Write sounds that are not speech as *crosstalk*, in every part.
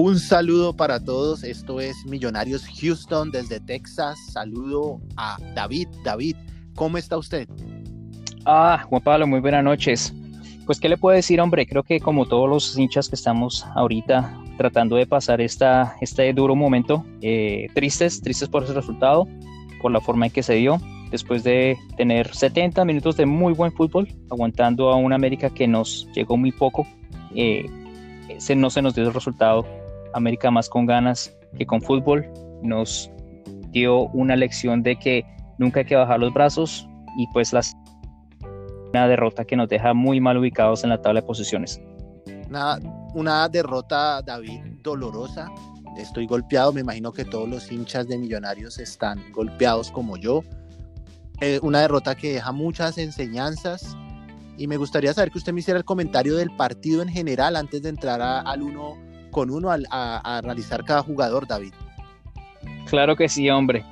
Un saludo para todos. Esto es Millonarios Houston desde Texas. Saludo a David. David, ¿cómo está usted? Ah, Juan Pablo, muy buenas noches. Pues, ¿qué le puedo decir, hombre? Creo que como todos los hinchas que estamos ahorita tratando de pasar esta, este duro momento, eh, tristes, tristes por ese resultado, por la forma en que se dio, después de tener 70 minutos de muy buen fútbol, aguantando a una América que nos llegó muy poco. Eh, no se nos dio el resultado. América más con ganas que con fútbol. Nos dio una lección de que nunca hay que bajar los brazos y pues las, una derrota que nos deja muy mal ubicados en la tabla de posiciones. Una, una derrota, David, dolorosa. Estoy golpeado, me imagino que todos los hinchas de Millonarios están golpeados como yo. Eh, una derrota que deja muchas enseñanzas, y me gustaría saber que usted me hiciera el comentario del partido en general antes de entrar al uno con uno a, analizar cada jugador, David. Claro que sí, hombre.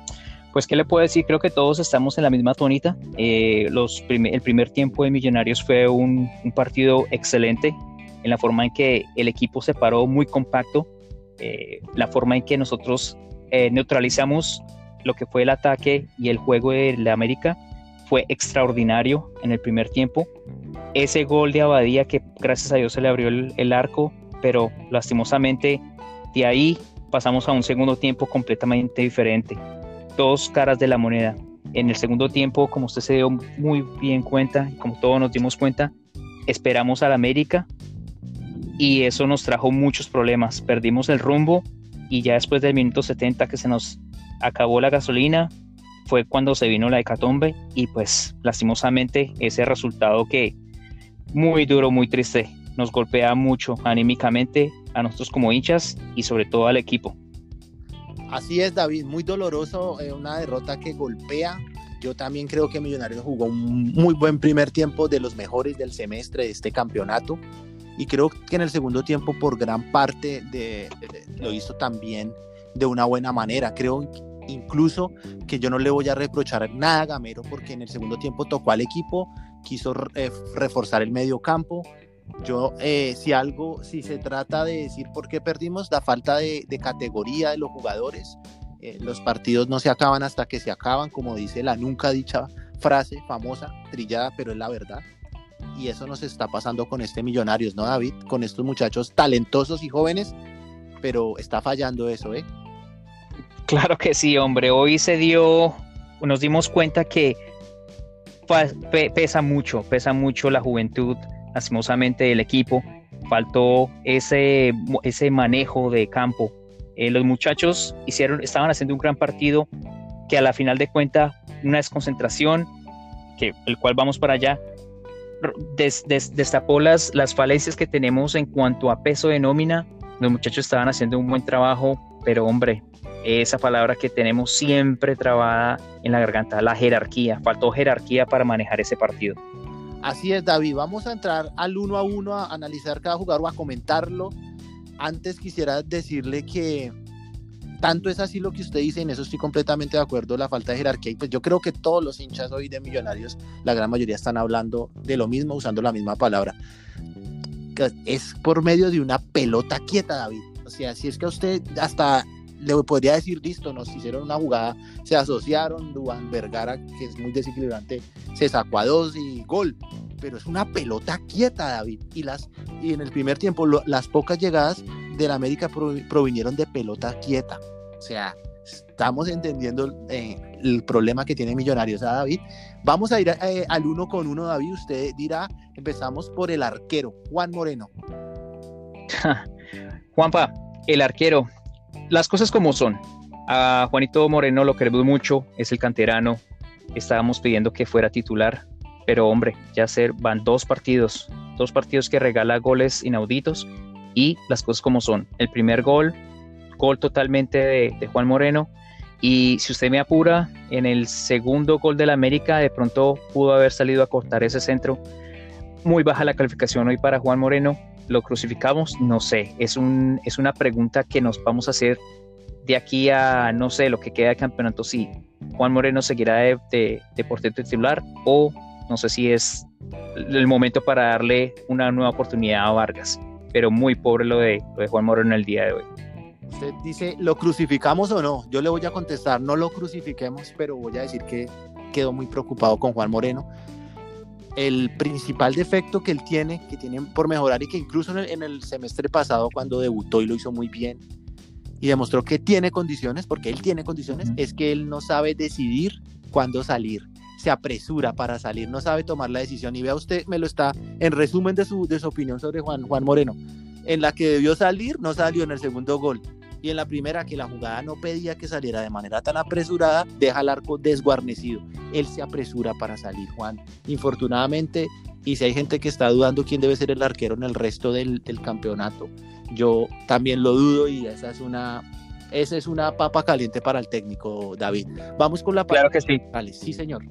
Pues, ¿qué le puedo decir? Creo que todos estamos en la misma tonita. Eh, los el primer tiempo de Millonarios fue un, partido excelente en la forma en que el equipo se paró muy compacto, eh, la forma en que nosotros eh, neutralizamos lo que fue el ataque y el juego de la América fue extraordinario en el primer tiempo. Ese gol de Abadía que gracias a Dios se le abrió el, arco, pero lastimosamente de ahí pasamos a un segundo tiempo completamente diferente. Dos caras de la moneda. En el segundo tiempo, como usted se dio muy bien cuenta, como todos nos dimos cuenta, esperamos al América y eso nos trajo muchos problemas. Perdimos el rumbo y ya después del minuto 70 que se nos acabó la gasolina, fue cuando se vino la hecatombe y pues lastimosamente ese resultado que muy duro, muy triste, nos golpea mucho anímicamente a nosotros como hinchas y sobre todo al equipo. Así es, David, muy doloroso, eh, una derrota que golpea. Yo también creo que Millonarios jugó un muy buen primer tiempo, de los mejores del semestre de este campeonato. Y creo que en el segundo tiempo, por gran parte, de, lo hizo también de una buena manera. Creo incluso que yo no le voy a reprochar nada a Gamero porque en el segundo tiempo tocó al equipo, quiso eh, reforzar el medio campo. Yo, eh, si algo, si se trata de decir por qué perdimos, la falta de, categoría de los jugadores. Eh, los partidos no se acaban hasta que se acaban, como dice la nunca dicha frase famosa, trillada, pero es la verdad. Y eso nos está pasando con este Millonarios, ¿no, David? Con estos muchachos talentosos y jóvenes, pero está fallando eso, ¿eh? Claro que sí, hombre. Hoy se dio, nos dimos cuenta que pesa mucho, pesa mucho la juventud, lastimosamente, del equipo. Faltó ese, ese manejo de campo. Eh, los muchachos hicieron, estaban haciendo un gran partido que a la final de cuentas, una desconcentración, que el cual vamos para allá, destapó las, las falencias que tenemos en cuanto a peso de nómina. Los muchachos estaban haciendo un buen trabajo, pero hombre, esa palabra que tenemos siempre trabada en la garganta, la jerarquía. Faltó jerarquía para manejar ese partido. Así es, David. Vamos a entrar al uno a uno a analizar cada jugador o a comentarlo. Antes quisiera decirle que tanto es así lo que usted dice, en eso estoy completamente de acuerdo, la falta de jerarquía. Y pues yo creo que todos los hinchas hoy de Millonarios, la gran mayoría están hablando de lo mismo, usando la misma palabra. Es por medio de una pelota quieta, David. O sea, si es que usted hasta le podría decir, listo, nos hicieron una jugada, se asociaron, Duan Vergara, que es muy desequilibrante, se sacó a dos y gol. Pero es una pelota quieta, David. Y, las, y en el primer tiempo, las pocas llegadas del América provinieron de pelota quieta. O sea, estamos entendiendo eh, el problema que tiene Millonarios a David. Vamos a ir eh, al uno con uno, David. Usted dirá, empezamos por el arquero, Juan Moreno. *laughs* Juanpa, el arquero, las cosas como son. A Juanito Moreno lo queremos mucho, es el canterano. Estábamos pidiendo que fuera titular, pero hombre, ya ser, van dos partidos, dos partidos que regala goles inauditos y las cosas como son. El primer gol, gol totalmente de, Juan Moreno. Y si usted me apura, en el segundo gol del América, de pronto pudo haber salido a cortar ese centro. Muy baja la calificación hoy para Juan Moreno lo crucificamos? No sé, es, un, es una pregunta que nos vamos a hacer de aquí a, no sé, lo que queda de campeonato, si Juan Moreno seguirá de, de, de titular o no sé si es el momento para darle una nueva oportunidad a Vargas. pero muy pobre lo de, lo de Juan Moreno el día de hoy. Usted dice, ¿lo crucificamos o no? Yo le voy a contestar, no lo crucifiquemos, pero voy a decir que quedó muy preocupado con Juan Moreno. El principal defecto que él tiene, que tiene por mejorar y que incluso en el, en el semestre pasado cuando debutó y lo hizo muy bien y demostró que tiene condiciones, porque él tiene condiciones, es que él no sabe decidir cuándo salir se apresura para salir, no sabe tomar la decisión. Y vea usted, me lo está, en resumen de su, de su opinión sobre Juan, Juan Moreno, en la que debió salir, no salió en el segundo gol. Y en la primera, que la jugada no pedía que saliera de manera tan apresurada, deja el arco desguarnecido. Él se apresura para salir, Juan. Infortunadamente, y si hay gente que está dudando quién debe ser el arquero en el resto del, del campeonato, yo también lo dudo y esa es una esa es una papa caliente para el técnico, David. Vamos con la Claro que sí. Vale, sí, señor.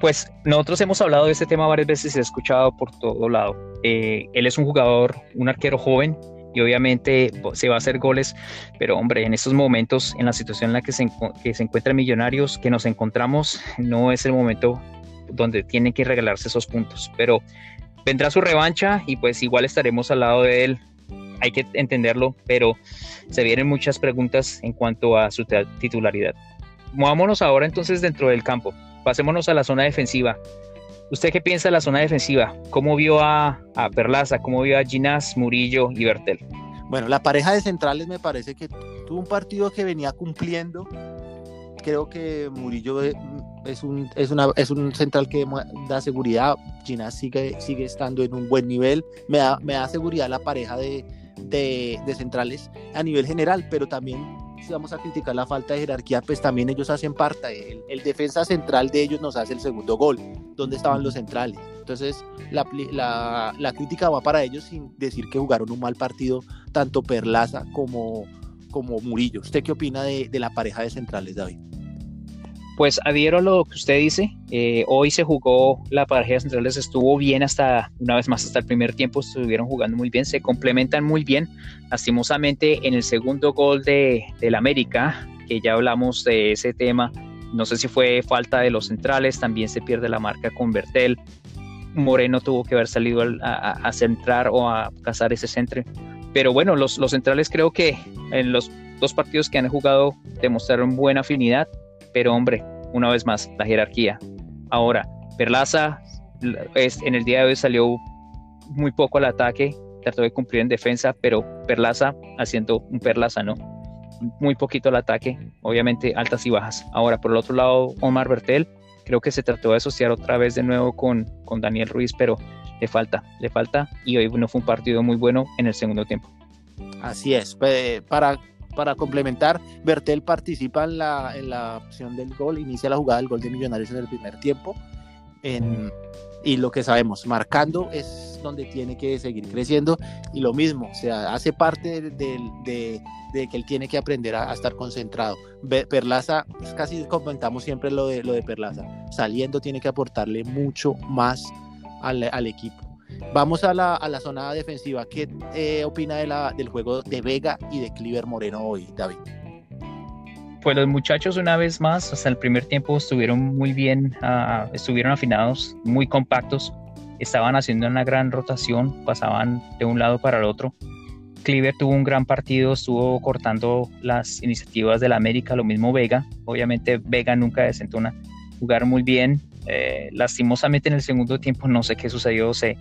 Pues nosotros hemos hablado de este tema varias veces y se ha escuchado por todo lado. Eh, él es un jugador, un arquero joven y obviamente se va a hacer goles, pero hombre, en estos momentos, en la situación en la que se, que se encuentra Millonarios, que nos encontramos, no es el momento donde tienen que regalarse esos puntos, pero vendrá su revancha y pues igual estaremos al lado de él. Hay que entenderlo, pero se vienen muchas preguntas en cuanto a su titularidad. Movámonos ahora entonces dentro del campo. Pasémonos a la zona defensiva. ¿Usted qué piensa de la zona defensiva? ¿Cómo vio a, a Perlaza? ¿Cómo vio a Ginás, Murillo y Bertel? Bueno, la pareja de centrales me parece que tuvo un partido que venía cumpliendo. Creo que Murillo es un, es una, es un central que da seguridad. Ginás sigue, sigue estando en un buen nivel. Me da, me da seguridad la pareja de, de, centrales a nivel general, pero también si vamos a criticar la falta de jerarquía, pues también ellos hacen parte. El, defensa central de ellos nos hace el segundo gol. ¿Dónde estaban los centrales? Entonces, la, la, crítica va para ellos sin decir que jugaron un mal partido, tanto Perlaza como, como Murillo. ¿Usted qué opina de, de la pareja de centrales, David? Pues adhiero a lo que usted dice. Eh, hoy se jugó la pareja de centrales, estuvo bien hasta, una vez más, hasta el primer tiempo, estuvieron jugando muy bien, se complementan muy bien. Lastimosamente, en el segundo gol de, del América, que ya hablamos de ese tema, no sé si fue falta de los centrales, también se pierde la marca con Bertel. Moreno tuvo que haber salido a, a centrar o a cazar ese centro. Pero bueno, los, centrales creo que en los dos partidos que han jugado demostraron buena afinidad pero hombre, una vez más, la jerarquía. Ahora, Perlaza es, en el día de hoy salió muy poco al ataque, trató de cumplir en defensa, pero Perlaza haciendo un Perlaza, ¿no? Muy poquito al ataque, obviamente altas y bajas. Ahora, por el otro lado, Omar Bertel, creo que se trató de asociar otra vez de nuevo con, con Daniel Ruiz, pero le falta, le falta, y hoy no fue un partido muy bueno en el segundo tiempo. Así es, para para complementar, Bertel participa en la, en la opción del gol, inicia la jugada del gol de Millonarios en el primer tiempo. Y lo que sabemos, marcando es donde tiene que seguir creciendo. Y lo mismo, o sea, hace parte de, de, de que él tiene que aprender a, a estar concentrado. Perlaza, pues casi comentamos siempre lo de, lo de Perlaza, saliendo tiene que aportarle mucho más al, al equipo. Vamos a la, a la zona defensiva. ¿Qué eh, opina de la, del juego de Vega y de Cliver Moreno hoy, David? Pues los muchachos una vez más, hasta el primer tiempo estuvieron muy bien, uh, estuvieron afinados, muy compactos, estaban haciendo una gran rotación, pasaban de un lado para el otro. Cliver tuvo un gran partido, estuvo cortando las iniciativas de la América, lo mismo Vega. Obviamente Vega nunca desentona, jugar muy bien. Eh, lastimosamente en el segundo tiempo no sé qué sucedió, se,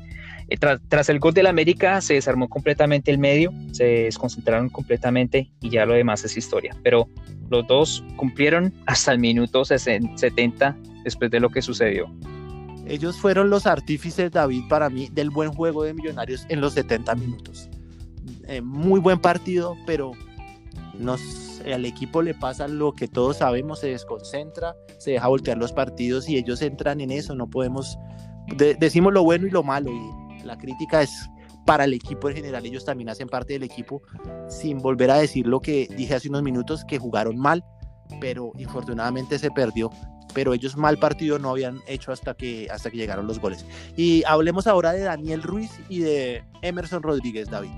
eh, tras, tras, el gol del América se desarmó completamente el medio, se desconcentraron completamente y ya lo demás es historia. Pero los dos cumplieron hasta el minuto 70 después de lo que sucedió. Ellos fueron los artífices, David, para mí, del buen juego de Millonarios en los 70 minutos. Eh, muy buen partido, pero nos, al equipo le pasa lo que todos sabemos, se desconcentra, se deja voltear los partidos y ellos entran en eso, no podemos, de, decimos lo bueno y lo malo y la crítica es para el equipo en general, ellos también hacen parte del equipo, sin volver a decir lo que dije hace unos minutos, que jugaron mal, pero infortunadamente se perdió. Pero ellos mal partido no habían hecho hasta que, hasta que llegaron los goles. Y hablemos ahora de Daniel Ruiz y de Emerson Rodríguez, David.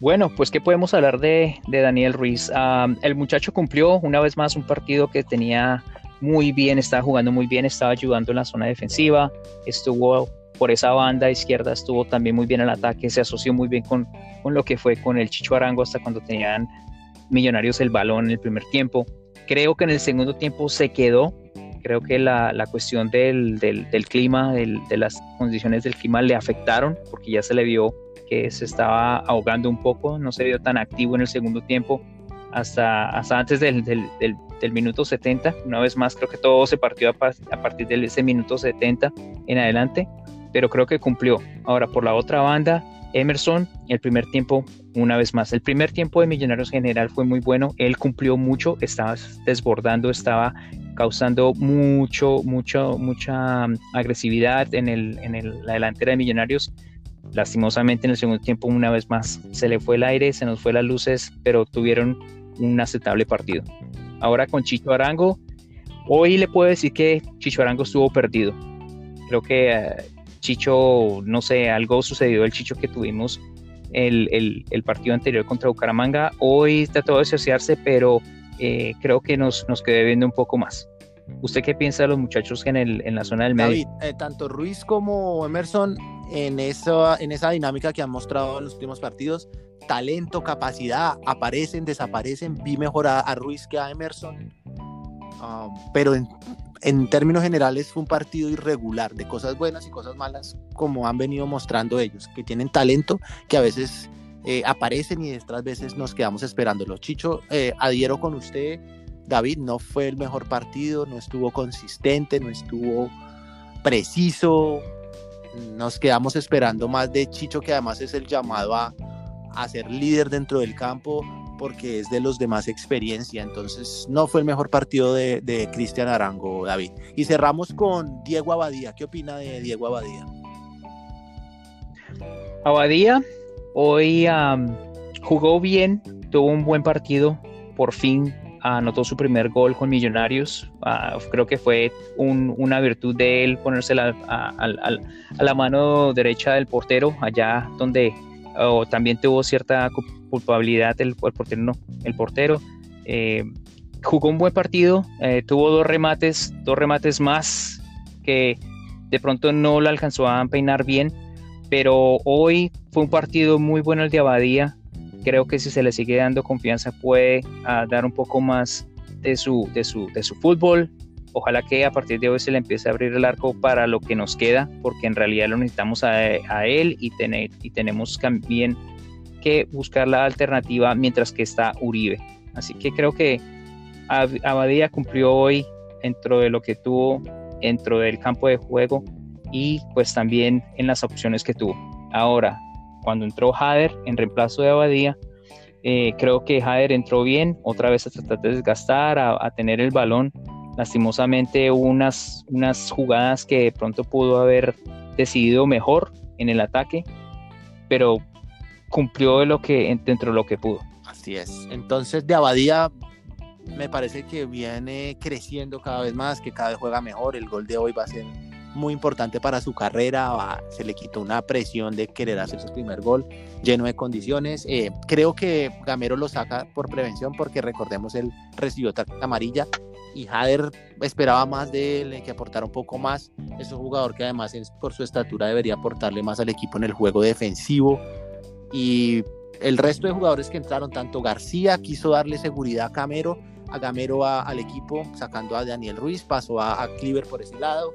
Bueno, pues ¿qué podemos hablar de, Daniel Ruiz? El muchacho cumplió una vez más un partido que tenía muy bien, estaba jugando muy bien, estaba ayudando en la zona defensiva, estuvo por esa banda izquierda estuvo también muy bien el ataque, se asoció muy bien con, con lo que fue con el Chicho Arango hasta cuando tenían Millonarios el balón en el primer tiempo. Creo que en el segundo tiempo se quedó, creo que la, la cuestión del, del, del clima, del, de las condiciones del clima le afectaron porque ya se le vio que se estaba ahogando un poco, no se vio tan activo en el segundo tiempo hasta, hasta antes del, del, del minuto 70. Una vez más, creo que todo se partió a, a, partir de ese minuto 70 en adelante, pero creo que cumplió. Ahora, por la otra banda, Emerson, el primer tiempo, una vez más, el primer tiempo de Millonarios General fue muy bueno, él cumplió mucho, estaba desbordando, estaba causando mucho, mucho, mucha agresividad en, el, en el, la delantera de Millonarios. Lastimosamente en el segundo tiempo, una vez más, se le fue el aire, se nos fue las luces, pero tuvieron un aceptable partido. Ahora con Chicho Arango, hoy le puedo decir que Chicho Arango estuvo perdido. Creo que uh, Chicho, no sé, algo sucedió el Chicho que tuvimos el, el, partido anterior contra Bucaramanga. Hoy trató de asociarse, pero eh, creo que nos, nos quedé viendo un poco más. ¿Usted qué piensa de los muchachos en, el, en la zona del medio? Eh, tanto Ruiz como Emerson en esa, en esa dinámica que han mostrado en los últimos partidos, talento, capacidad, aparecen, desaparecen. Vi mejor a, a Ruiz que a Emerson. Um, pero en, términos generales fue un partido irregular, de cosas buenas y cosas malas, como han venido mostrando ellos, que tienen talento, que a veces eh, aparecen y otras veces nos quedamos esperándolo. Chicho, eh, adhiero con usted, David, no fue el mejor partido, no estuvo consistente, no estuvo preciso. Nos quedamos esperando más de Chicho, que además es el llamado a, a ser líder dentro del campo porque es de los de más experiencia. Entonces, no fue el mejor partido de, Cristian Arango, David. Y cerramos con Diego Abadía. ¿Qué opina de Diego Abadía? Abadía hoy jugó bien, tuvo un buen partido. Por fin anotó su primer gol con Millonarios. Uh, creo que fue un, una virtud de él ponerse la, a, a, a, la mano derecha del portero, allá donde oh, también tuvo cierta culpabilidad el, portero, no, el portero. Eh, jugó un buen partido, eh, tuvo dos remates, dos remates más que de pronto no lo alcanzó a peinar bien, pero hoy fue un partido muy bueno el de Abadía. Creo que si se le sigue dando confianza puede uh, dar un poco más de su, de, su, de su fútbol. Ojalá que a partir de hoy se le empiece a abrir el arco para lo que nos queda, porque en realidad lo necesitamos a, a él y, tenemos también que buscar la alternativa mientras que está Uribe. Así que creo que Abadía cumplió hoy dentro de lo que tuvo dentro del campo de juego y pues también en las opciones que tuvo. Ahora, cuando entró Hader en reemplazo de Abadía, eh, creo que Hader entró bien, otra vez a tratar de desgastar, a tener el balón. Lastimosamente unas, unas jugadas que de pronto pudo haber decidido mejor en el ataque, pero cumplió de lo que, dentro de lo que pudo. Así es. Entonces, de Abadía me parece que viene creciendo cada vez más, que cada vez juega mejor. El gol de hoy va a ser muy importante para su carrera. Se le quitó una presión de querer hacer su primer gol lleno de condiciones. Eh, creo que Gamero lo saca por prevención porque recordemos él recibió amarilla y Hader esperaba más de él, que aportara un poco más. Es un jugador que además por su estatura debería aportarle más al equipo en el juego defensivo y el resto de jugadores que entraron, tanto García quiso darle seguridad a Camero, a Gamero a, al equipo, sacando a Daniel Ruiz, pasó a, a por ese lado.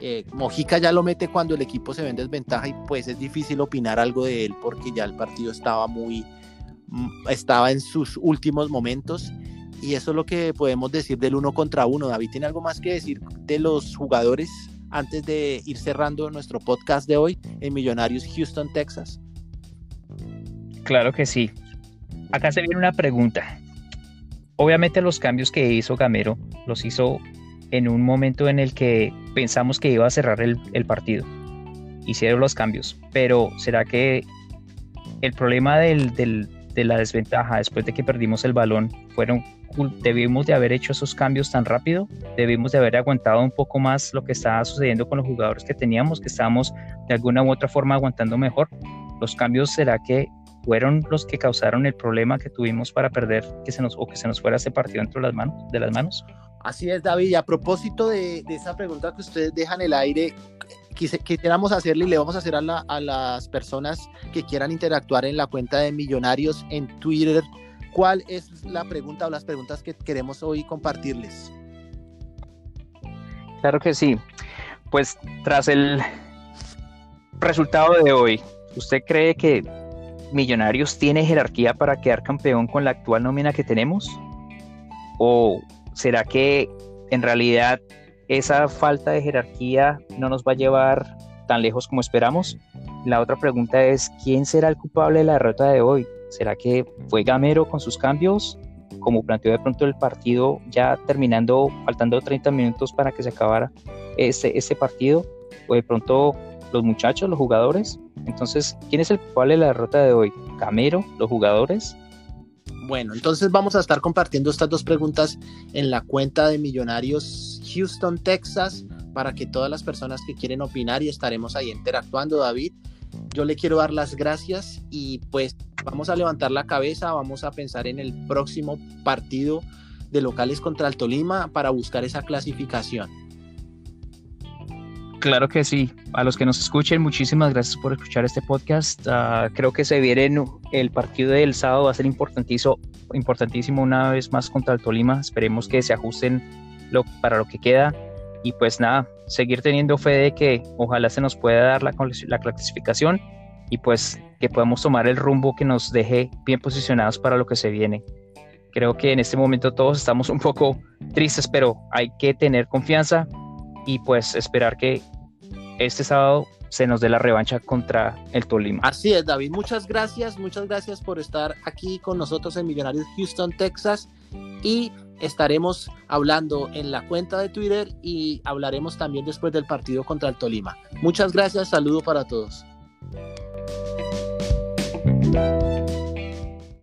Eh, Mojica ya lo mete cuando el equipo se ve en desventaja y pues es difícil opinar algo de él porque ya el partido estaba muy, estaba en sus últimos momentos y eso es lo que podemos decir del uno contra uno. David, ¿tiene algo más que decir de los jugadores antes de ir cerrando nuestro podcast de hoy en Millonarios Houston, Texas? Claro que sí. Acá se viene una pregunta. Obviamente los cambios que hizo Gamero los hizo en un momento en el que pensamos que iba a cerrar el, partido. Hicieron los cambios, pero ¿será que el problema del, de la desventaja después de que perdimos el balón fueron debimos de haber hecho esos cambios tan rápido, debimos de haber aguantado un poco más lo que estaba sucediendo con los jugadores que teníamos, que estábamos de alguna u otra forma aguantando mejor. Los cambios será que fueron los que causaron el problema que tuvimos para perder que se nos o que se nos fuera ese partido dentro de las manos, de las manos. Así es, David. Y a propósito de, de esa pregunta que ustedes dejan en el aire, quisiéramos hacerle y le vamos a hacer a, a, las personas que quieran interactuar en la cuenta de Millonarios en Twitter. ¿Cuál es la pregunta o las preguntas que queremos hoy compartirles? Claro que sí. Pues tras el resultado de hoy, ¿usted cree que Millonarios tiene jerarquía para quedar campeón con la actual nómina que tenemos? ¿O será que en realidad esa falta de jerarquía no nos va a llevar tan lejos como esperamos? La otra pregunta es, ¿quién será el culpable de la derrota de hoy? ¿Será que fue Gamero con sus cambios? Como planteó de pronto el partido, ya terminando, faltando 30 minutos para que se acabara ese, ese partido, o de pronto los muchachos, los jugadores. Entonces, ¿quién es el culpable de la derrota de hoy? ¿Camero? ¿Los jugadores? Bueno, entonces vamos a estar compartiendo estas dos preguntas en la cuenta de Millonarios Houston, Texas, para que todas las personas que quieren opinar y estaremos ahí interactuando, David. Yo le quiero dar las gracias y pues vamos a levantar la cabeza, vamos a pensar en el próximo partido de locales contra el Tolima para buscar esa clasificación. Claro que sí. A los que nos escuchen, muchísimas gracias por escuchar este podcast. Ah, creo que se viene el partido del sábado, va a ser importantísimo, importantísimo una vez más contra el Tolima. Esperemos que se ajusten lo, para lo que queda. Y pues nada, seguir teniendo fe de que ojalá se nos pueda dar la, la clasificación y pues que podamos tomar el rumbo que nos deje bien posicionados para lo que se viene. Creo que en este momento todos estamos un poco tristes, pero hay que tener confianza y pues esperar que este sábado se nos dé la revancha contra el Tolima. Así es, David. Muchas gracias, muchas gracias por estar aquí con nosotros en Millonarios Houston, Texas. Y estaremos hablando en la cuenta de Twitter y hablaremos también después del partido contra el Tolima. Muchas gracias, saludo para todos.